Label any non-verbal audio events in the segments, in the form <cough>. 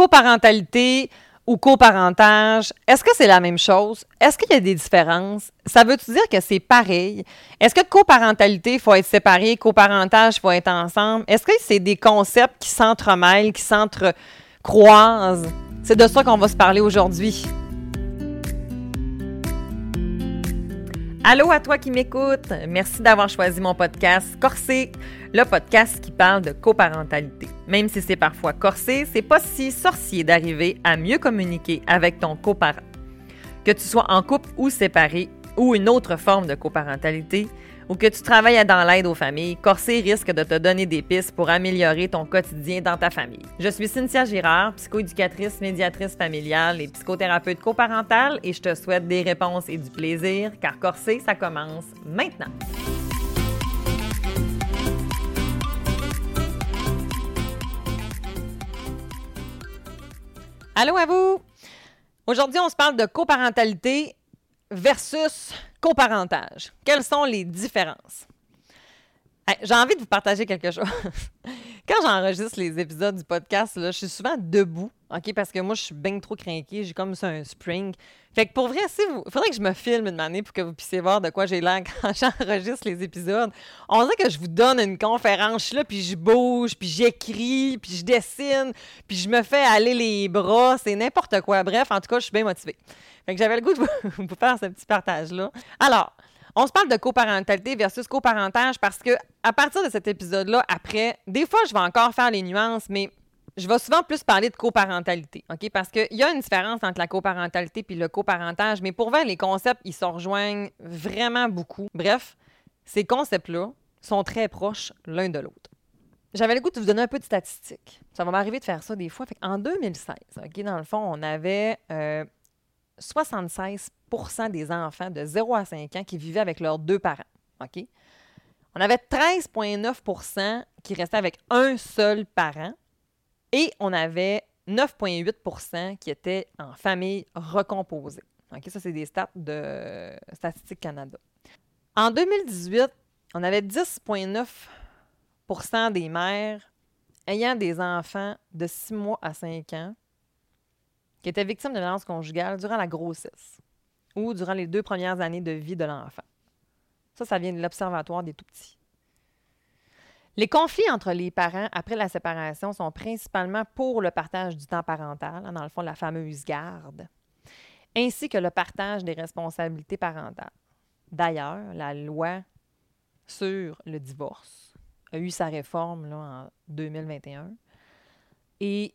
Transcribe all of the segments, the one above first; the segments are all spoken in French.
coparentalité ou coparentage, est-ce que c'est la même chose? Est-ce qu'il y a des différences? Ça veut-tu dire que c'est pareil? Est-ce que coparentalité, il faut être séparé, coparentage, il faut être ensemble? Est-ce que c'est des concepts qui s'entremêlent, qui s'entrecroisent? C'est de ça qu'on va se parler aujourd'hui. Allô à toi qui m'écoutes. Merci d'avoir choisi mon podcast Corsé, le podcast qui parle de coparentalité. Même si c'est parfois corsé, c'est pas si sorcier d'arriver à mieux communiquer avec ton coparent. Que tu sois en couple ou séparé ou une autre forme de coparentalité, ou que tu travailles dans l'aide aux familles, Corsé risque de te donner des pistes pour améliorer ton quotidien dans ta famille. Je suis Cynthia Girard, psychoéducatrice, médiatrice familiale et psychothérapeute coparentale et je te souhaite des réponses et du plaisir car Corsé, ça commence maintenant. Allô à vous! Aujourd'hui, on se parle de coparentalité versus coparentage. Quelles sont les différences? J'ai envie de vous partager quelque <laughs> chose. Quand j'enregistre les épisodes du podcast, là, je suis souvent debout, OK? Parce que moi, je suis bien trop craquée. J'ai comme ça un spring. Fait que pour vrai, il faudrait que je me filme une année pour que vous puissiez voir de quoi j'ai l'air <laughs> quand j'enregistre les épisodes. On dirait que je vous donne une conférence là, puis je bouge, puis j'écris, puis je dessine, puis je me fais aller les bras. C'est n'importe quoi. Bref, en tout cas, je suis bien motivée. Fait que j'avais le goût de vous, <laughs> faire ce petit partage-là. Alors, on se parle de coparentalité versus coparentage parce que à partir de cet épisode-là, après, des fois, je vais encore faire les nuances, mais je vais souvent plus parler de coparentalité, OK? Parce qu'il y a une différence entre la coparentalité et le coparentage, mais pour vrai, les concepts, ils se rejoignent vraiment beaucoup. Bref, ces concepts-là sont très proches l'un de l'autre. J'avais le goût de vous donner un peu de statistiques. Ça va m'arriver de faire ça des fois. en 2016, OK, dans le fond, on avait 76% euh, des enfants de 0 à 5 ans qui vivaient avec leurs deux parents. OK? On avait 13,9% qui restaient avec un seul parent et on avait 9,8% qui étaient en famille recomposée. OK, ça, c'est des stats de Statistique Canada. En 2018, on avait 10,9% des mères ayant des enfants de 6 mois à 5 ans qui étaient victimes de violence conjugale durant la grossesse ou durant les deux premières années de vie de l'enfant. Ça, ça vient de l'Observatoire des tout-petits. Les conflits entre les parents après la séparation sont principalement pour le partage du temps parental, hein, dans le fond, la fameuse garde, ainsi que le partage des responsabilités parentales. D'ailleurs, la loi sur le divorce a eu sa réforme là, en 2021 et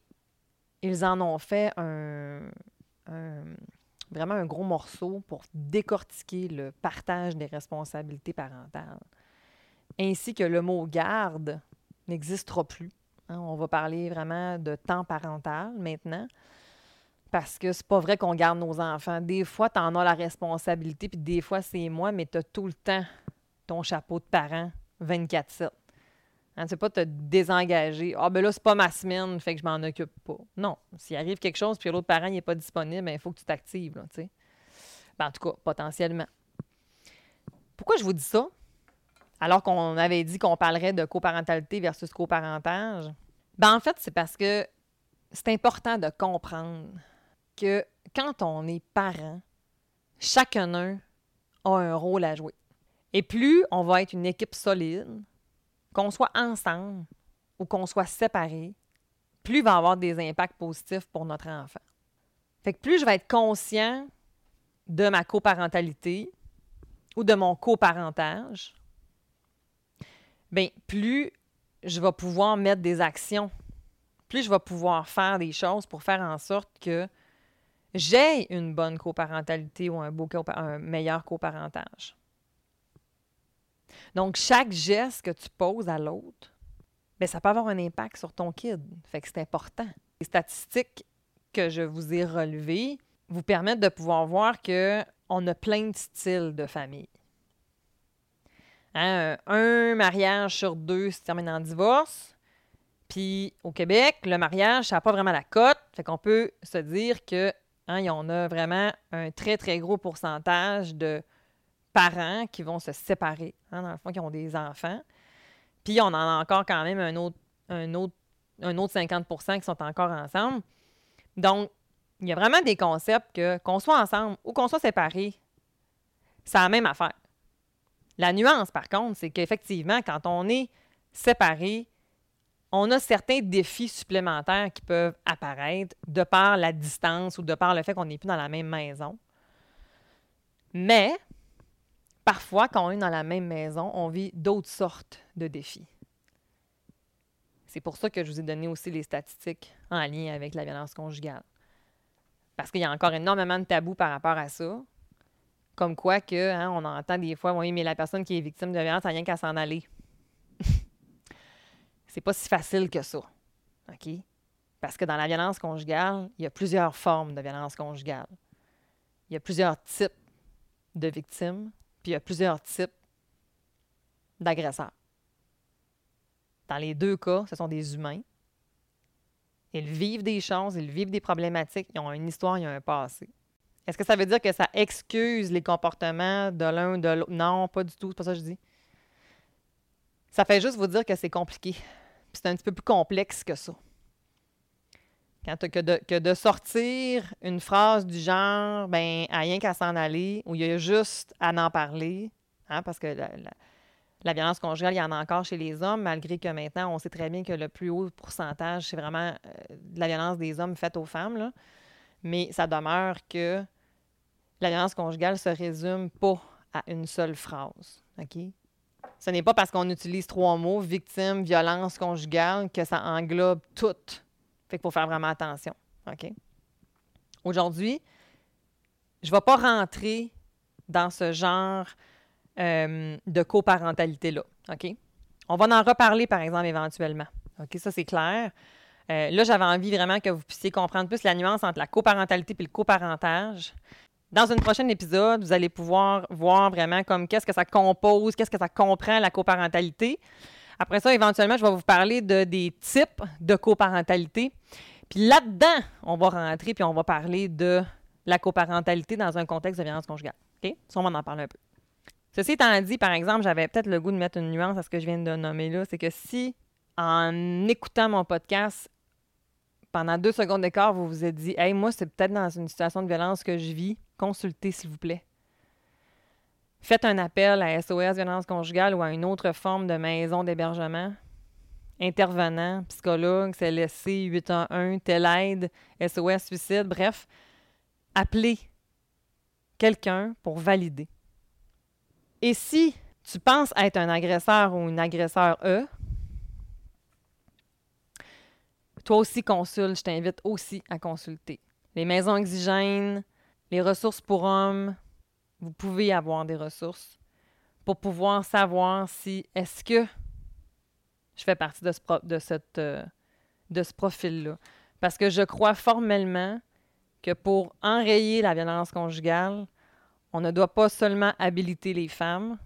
ils en ont fait vraiment un gros morceau pour décortiquer le partage des responsabilités parentales ainsi que le mot garde n'existera plus. Hein. on va parler vraiment de temps parental maintenant. Parce que c'est pas vrai qu'on garde nos enfants. Des fois, tu en as la responsabilité, puis des fois, c'est moi, mais tu as tout le temps ton chapeau de parent 24-7. Hein, tu pas te désengager. Ah, ben là, c'est pas ma semaine, fait que je m'en occupe pas. Non. S'il arrive quelque chose, puis l'autre parent n'est pas disponible, il ben, faut que tu t'actives, ben, en tout cas, potentiellement. Pourquoi je vous dis ça? Alors qu'on avait dit qu'on parlerait de coparentalité versus coparentage? Ben en fait, c'est parce que c'est important de comprendre que quand on est parent, chacun a un rôle à jouer. Et plus on va être une équipe solide, qu'on soit ensemble ou qu'on soit séparés, plus il va avoir des impacts positifs pour notre enfant. Fait que plus je vais être conscient de ma coparentalité ou de mon coparentage, bien, plus je vais pouvoir mettre des actions, plus je vais pouvoir faire des choses pour faire en sorte que j'ai une bonne coparentalité ou un, meilleur coparentage. Donc, chaque geste que tu poses à l'autre, bien, ça peut avoir un impact sur ton kid. Fait que c'est important. Les statistiques que je vous ai relevées vous permettent de pouvoir voir qu'on a plein de styles de famille. Hein, un mariage sur deux se termine en divorce. Puis au Québec, le mariage, ça n'a pas vraiment la cote. Fait qu'on peut se dire que hein, y en a vraiment un très, très gros pourcentage de parents qui vont se séparer, hein, dans le fond, qui ont des enfants. Puis on en a encore quand même un autre, un autre, un autre 50% qui sont encore ensemble. Donc, il y a vraiment des concepts que, qu'on soit ensemble ou qu'on soit séparés, c'est la même affaire. La nuance, par contre, c'est qu'effectivement, quand on est séparés, on a certains défis supplémentaires qui peuvent apparaître de par la distance ou de par le fait qu'on n'est plus dans la même maison. Mais, parfois, quand on est dans la même maison, on vit d'autres sortes de défis. C'est pour ça que je vous ai donné aussi les statistiques en lien avec la violence conjugale. Parce qu'il y a encore énormément de tabous par rapport à ça. Comme quoi que, hein, on entend des fois, oui, mais la personne qui est victime de violence n'a rien qu'à s'en aller. <laughs> c'est pas si facile que ça. OK? Parce que dans la violence conjugale, il y a plusieurs formes de violence conjugale. Il y a plusieurs types de victimes, puis il y a plusieurs types d'agresseurs. Dans les deux cas, ce sont des humains. Ils vivent des choses, ils vivent des problématiques, ils ont une histoire, ils ont un passé. Est-ce que ça veut dire que ça excuse les comportements de l'un de l'autre? Non, pas du tout, c'est pas ça que je dis. Ça fait juste vous dire que c'est compliqué c'est un petit peu plus complexe que ça. Quand que, de, que de sortir une phrase du genre, ben, à rien qu'à s'en aller, ou il y a juste à en parler, hein, parce que la, violence conjugale, il y en a encore chez les hommes, malgré que maintenant, on sait très bien que le plus haut pourcentage, c'est vraiment euh, de la violence des hommes faite aux femmes. Mais ça demeure que la violence conjugale se résume pas à une seule phrase. OK? Ce n'est pas parce qu'on utilise trois mots, victime, violence conjugale, que ça englobe tout. Fait qu'il faut faire vraiment attention. OK? Aujourd'hui, je ne vais pas rentrer dans ce genre euh, de coparentalité-là. OK? On va en reparler, par exemple, éventuellement. OK? Ça, c'est clair. Euh, là, j'avais envie vraiment que vous puissiez comprendre plus la nuance entre la coparentalité et le coparentage. Dans un prochain épisode, vous allez pouvoir voir vraiment comme qu'est-ce que ça compose, qu'est-ce que ça comprend la coparentalité. Après ça, éventuellement, je vais vous parler de des types de coparentalité. Puis là-dedans, on va rentrer puis on va parler de la coparentalité dans un contexte de violence conjugale. OK? Ça, on va en parler un peu. Ceci étant dit, par exemple, j'avais peut-être le goût de mettre une nuance à ce que je viens de nommer là, c'est que si, en écoutant mon podcast, pendant deux secondes d'écart, vous vous êtes dit Hey, moi, c'est peut-être dans une situation de violence que je vis, consultez, s'il vous plaît. Faites un appel à SOS Violence conjugale ou à une autre forme de maison d'hébergement. Intervenant, psychologue, CLSC, 811, telle aide, SOS suicide, bref. Appelez quelqu'un pour valider. Et si tu penses être un agresseur ou une agresseur E, toi aussi consulte, je t'invite aussi à consulter. Les maisons exigènes, les ressources pour hommes, vous pouvez avoir des ressources pour pouvoir savoir si est-ce que je fais partie de ce, euh, de ce profil-là. Parce que je crois formellement que pour enrayer la violence conjugale, on ne doit pas seulement habiliter les femmes,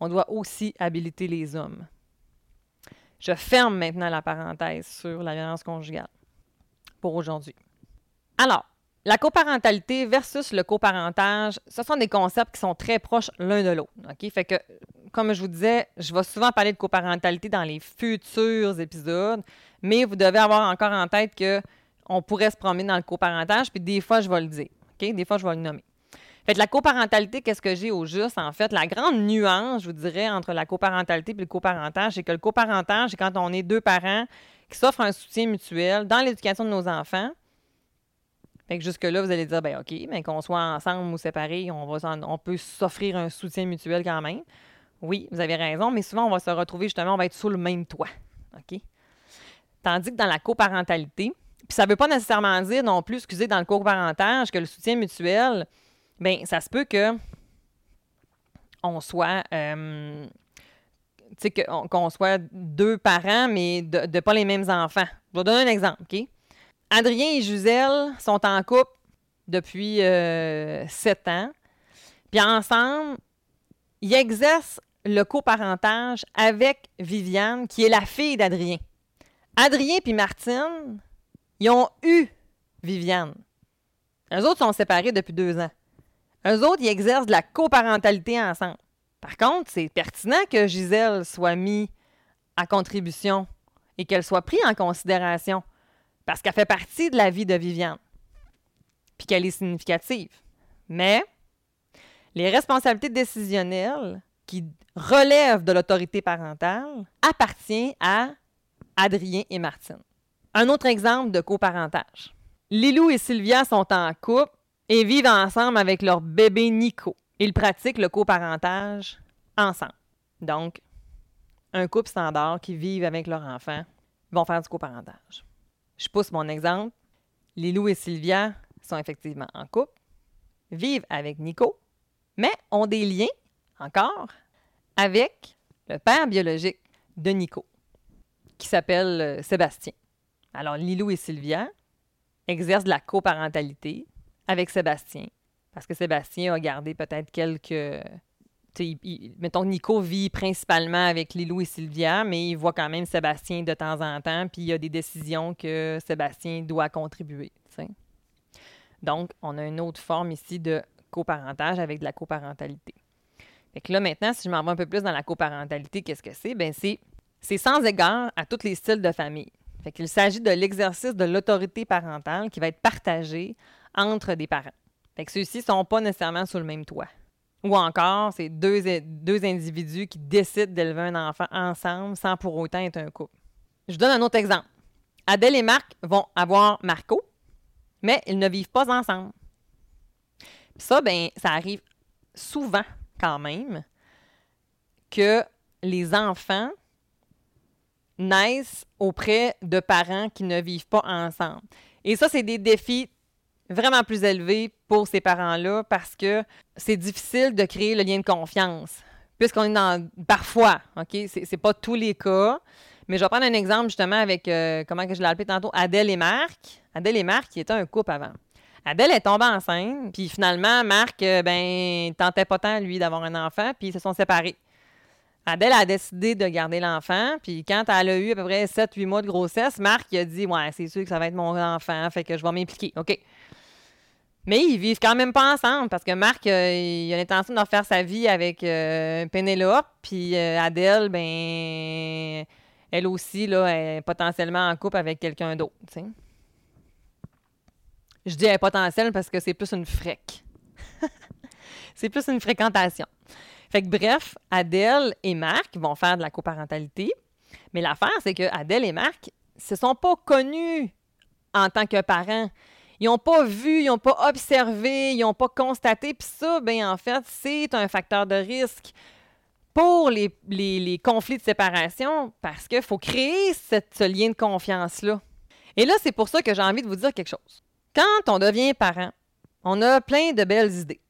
on doit aussi habiliter les hommes. Je ferme maintenant la parenthèse sur la violence conjugale pour aujourd'hui. Alors, la coparentalité versus le coparentage, ce sont des concepts qui sont très proches l'un de l'autre. Fait que, comme je vous disais, je vais souvent parler de coparentalité dans les futurs épisodes, mais vous devez avoir encore en tête que on pourrait se promener dans le coparentage, puis des fois, je vais le dire. Des fois, je vais le nommer. Fait la coparentalité, qu'est-ce que j'ai au juste? En fait, la grande nuance, je vous dirais, entre la coparentalité et le coparentage, c'est que le coparentage, c'est quand on est deux parents qui s'offrent un soutien mutuel dans l'éducation de nos enfants. Fait que jusque-là, vous allez dire, ben OK, mais qu'on soit ensemble ou séparés, on, peut s'offrir un soutien mutuel quand même. Oui, vous avez raison, mais souvent, on va se retrouver justement, on va être sous le même toit. OK? Tandis que dans la coparentalité, puis ça ne veut pas nécessairement dire non plus, excusez, dans le coparentage, que le soutien mutuel, bien, ça se peut que on soit. Euh, qu'on soit deux parents, mais de, pas les mêmes enfants. Je vais donner un exemple, OK? Adrien et Gisèle sont en couple depuis euh, sept ans. Puis ensemble, ils exercent le coparentage avec Viviane, qui est la fille d'Adrien. Adrien puis Martine, ils ont eu Viviane. Les autres sont séparés depuis deux ans. Eux autres, ils exercent de la coparentalité ensemble. Par contre, c'est pertinent que Gisèle soit mise à contribution et qu'elle soit prise en considération. parce qu'elle fait partie de la vie de Viviane, puis qu'elle est significative. Mais les responsabilités décisionnelles qui relèvent de l'autorité parentale appartiennent à Adrien et Martine. Un autre exemple de coparentage. Lilou et Sylvia sont en couple et vivent ensemble avec leur bébé Nico. Ils pratiquent le coparentage ensemble. Donc, un couple standard qui vivent avec leur enfant vont faire du coparentage. Je pousse mon exemple. Lilou et Sylvia sont effectivement en couple, vivent avec Nico, mais ont des liens, encore, avec le père biologique de Nico, qui s'appelle euh, Sébastien. Alors, Lilou et Sylvia exercent de la coparentalité avec Sébastien, parce que Sébastien a gardé peut-être quelques mettons, Nico vit principalement avec Lilou et Sylvia, mais il voit quand même Sébastien de temps en temps, puis il y a des décisions que Sébastien doit contribuer. Donc, on a une autre forme ici de coparentage avec de la coparentalité. Fait que là, maintenant, si je m'en vais un peu plus dans la coparentalité, qu'est-ce que c'est? Ben c'est, c'est sans égard à tous les styles de famille. Fait qu'il s'agit de l'exercice de l'autorité parentale qui va être partagé entre des parents. Fait ceux-ci ne sont pas nécessairement sous le même toit. Ou encore, c'est deux, deux individus qui décident d'élever un enfant ensemble sans pour autant être un couple. Je donne un autre exemple. Adèle et Marc vont avoir Marco, mais ils ne vivent pas ensemble. ça, ben, ça arrive souvent quand même que les enfants naissent auprès de parents qui ne vivent pas ensemble. Et ça, c'est des défis vraiment plus élevé pour ces parents-là parce que c'est difficile de créer le lien de confiance. Puisqu'on est dans. Parfois, OK? C'est pas tous les cas. Mais je vais prendre un exemple justement avec, euh, comment que je l'ai appelé tantôt, Adèle et Marc. Adèle et Marc, qui étaient un couple avant. Adèle est tombée enceinte, puis finalement, Marc, euh, ben, tentait pas tant, lui, d'avoir un enfant, puis ils se sont séparés. Adèle a décidé de garder l'enfant, puis quand elle a eu à peu près 7-8 mois de grossesse, Marc a dit Ouais, c'est sûr que ça va être mon enfant, fait que je vais m'impliquer. OK. Mais ils vivent quand même pas ensemble parce que Marc, euh, il a l'intention de refaire sa vie avec euh, Pénélope, puis euh, Adèle, ben, elle aussi, là, est potentiellement en couple avec quelqu'un d'autre, Je dis potentiel parce que c'est plus une fréque. <laughs> c'est plus une fréquentation. Fait que bref, Adèle et Marc vont faire de la coparentalité. Mais l'affaire, c'est que Adèle et Marc se sont pas connus en tant que parents ils n'ont pas vu, ils n'ont pas observé, ils n'ont pas constaté. Puis ça, ben en fait, c'est un facteur de risque pour les, conflits de séparation parce qu'il faut créer ce lien de confiance-là. Et là, c'est pour ça que j'ai envie de vous dire quelque chose. Quand on devient parent, on a plein de belles idées.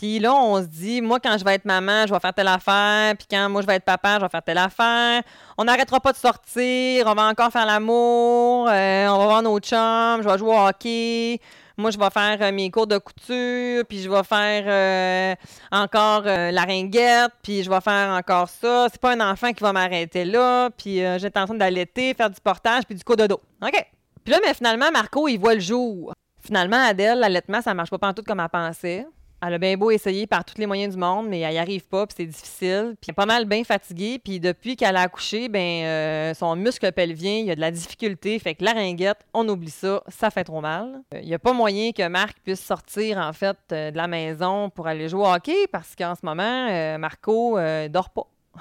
Puis là, on se dit, moi, quand je vais être maman, je vais faire telle affaire. Puis quand moi, je vais être papa, je vais faire telle affaire. On n'arrêtera pas de sortir. On va encore faire l'amour. Euh, on va voir nos chums. Je vais jouer au hockey. Moi, je vais faire euh, mes cours de couture. Puis je vais faire euh, encore la ringuette. Puis je vais faire encore ça. C'est pas un enfant qui va m'arrêter là. Puis j'ai l'intention d'allaiter, faire du portage, puis du coup de dos. OK. Puis là, mais finalement, Marco, il voit le jour. Finalement, Adèle, l'allaitement, ça marche pas tout comme elle pensait. Elle a bien beau essayer par tous les moyens du monde, mais elle n'y arrive pas, puis c'est difficile. Puis elle est pas mal bien fatiguée, puis depuis qu'elle a accouché, ben euh, son muscle pelvien, il y a de la difficulté, fait que la ringuette, on oublie ça, ça fait trop mal. Il n'y a pas moyen que Marc puisse sortir, en fait, euh, de la maison pour aller jouer au hockey, parce qu'en ce moment, euh, Marco dort pas. <laughs>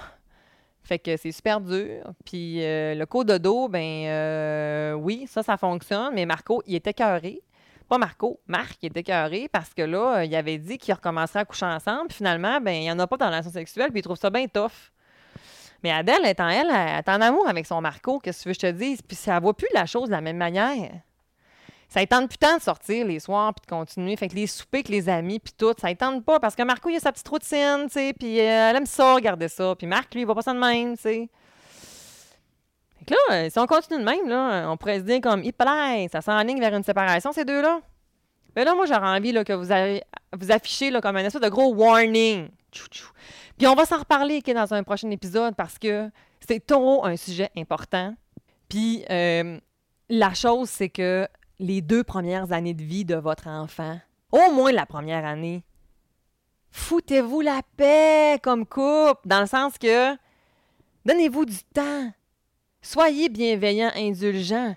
Fait que c'est super dur. Puis le coup de dos, ben oui, ça, ça fonctionne, mais Marco, il était carré pas Marco, Marc qui était carré parce que là, il avait dit qu'il recommencerait à coucher ensemble. finalement, ben, il n'y en a pas dans la relation sexuelle, puis il trouve ça bien tough. Mais Adèle, étant elle, elle est en amour avec son Marco, qu'est-ce que tu veux que je te dise? Puis ça ne voit plus la chose de la même manière. Ça ne tente plus tant de sortir les soirs puis de continuer. Fait que les soupers avec les amis puis tout, ça ne tente pas parce que Marco, il a sa petite routine, tu sais, puis euh, elle aime ça, regarder ça. Puis Marc, lui, il va pas ça de même, tu sais là, euh, si on continue de même, là, on pourrait se dire comme, plaît, ça s'enligne vers une séparation, ces deux-là. Mais là, moi, j'aurais envie là, que vous, vous affichez là, comme un espèce de gros warning. Puis on va s'en reparler dans un prochain épisode parce que c'est trop un sujet important. Puis euh, la chose, c'est que les deux premières années de vie de votre enfant, au moins la première année, foutez-vous la paix comme couple, dans le sens que donnez-vous du temps. Soyez bienveillant, indulgent.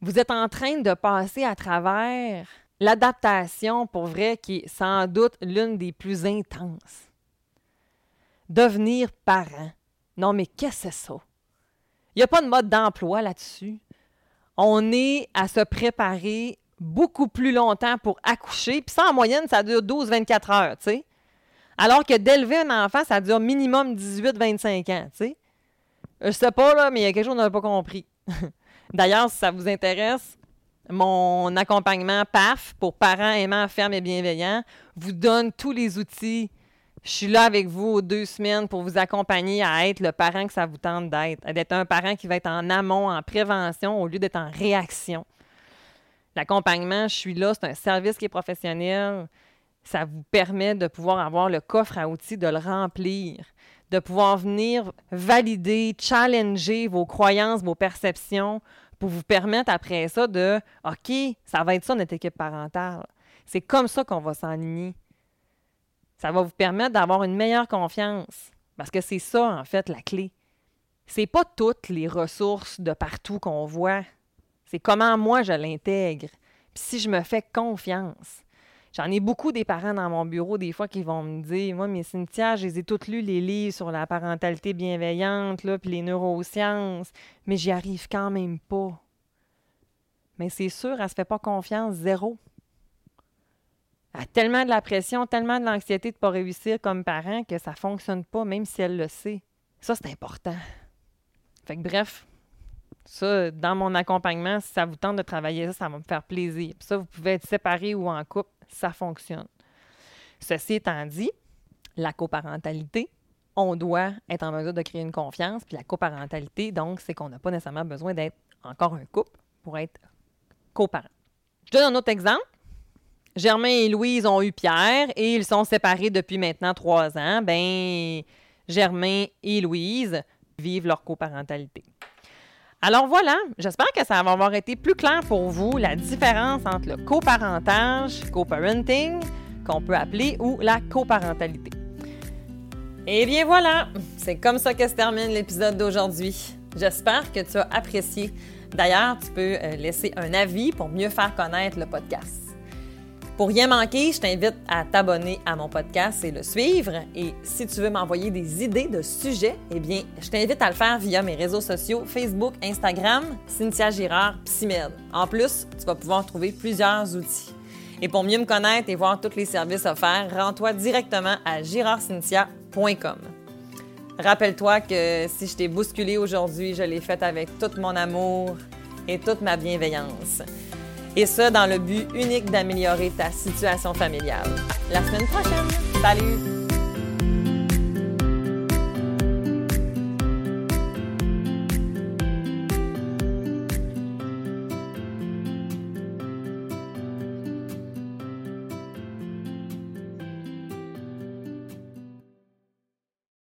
Vous êtes en train de passer à travers l'adaptation, pour vrai, qui est sans doute l'une des plus intenses. Devenir parent. Non, mais qu'est-ce que c'est ça? Il n'y a pas de mode d'emploi là-dessus. On est à se préparer beaucoup plus longtemps pour accoucher. Puis ça, en moyenne, ça dure 12-24 heures, tu sais. Alors que d'élever un enfant, ça dure minimum 18-25 ans, tu sais. Je sais pas, là, mais il y a quelque chose qu'on n'a pas compris. <laughs> D'ailleurs, si ça vous intéresse, mon accompagnement PAF pour parents aimants, fermes et bienveillants vous donne tous les outils. Je suis là avec vous deux semaines pour vous accompagner à être le parent que ça vous tente d'être, d'être un parent qui va être en amont, en prévention, au lieu d'être en réaction. L'accompagnement, je suis là, c'est un service qui est professionnel. Ça vous permet de pouvoir avoir le coffre à outils, de le remplir, de pouvoir venir valider, challenger vos croyances, vos perceptions pour vous permettre après ça de OK, ça va être ça notre équipe parentale. C'est comme ça qu'on va s'enligner. Ça va vous permettre d'avoir une meilleure confiance. Parce que c'est ça, en fait, la clé. C'est pas toutes les ressources de partout qu'on voit. C'est comment moi je l'intègre. Puis si je me fais confiance. J'en ai beaucoup des parents dans mon bureau, des fois, qui vont me dire Moi, mais Cynthia, je les ai toutes lues, les livres sur la parentalité bienveillante, là, puis les neurosciences, mais j'y arrive quand même pas. Mais c'est sûr, elle se fait pas confiance, zéro. Elle a tellement de la pression, tellement de l'anxiété de ne pas réussir comme parent que ça ne fonctionne pas, même si elle le sait. Ça, c'est important. Fait que bref, ça, dans mon accompagnement, si ça vous tente de travailler ça, ça va me faire plaisir. ça, vous pouvez être séparés ou en couple ça fonctionne. Ceci étant dit, la coparentalité, on doit être en mesure de créer une confiance. Puis la coparentalité, donc, c'est qu'on n'a pas nécessairement besoin d'être encore un couple pour être coparent. Je donne un autre exemple. Germain et Louise ont eu Pierre et ils sont séparés depuis maintenant trois ans. Ben, Germain et Louise vivent leur coparentalité. Alors voilà, j'espère que ça va avoir été plus clair pour vous la différence entre le coparentage, co-parenting, qu'on peut appeler, ou la coparentalité. Et eh bien voilà, c'est comme ça que se termine l'épisode d'aujourd'hui. J'espère que tu as apprécié. D'ailleurs, tu peux euh, laisser un avis pour mieux faire connaître le podcast. Pour rien manquer, je t'invite à t'abonner à mon podcast et le suivre. Et si tu veux m'envoyer des idées de sujets, eh bien, je t'invite à le faire via mes réseaux sociaux Facebook, Instagram, Cynthia Girard, Psymed. En plus, tu vas pouvoir trouver plusieurs outils. Et pour mieux me connaître et voir tous les services offerts, rends-toi directement à girardcynthia.com. Rappelle-toi que si je t'ai bousculé aujourd'hui, je l'ai fait avec tout mon amour et toute ma bienveillance et ce, dans le but unique d'améliorer ta situation familiale. La semaine prochaine. Salut!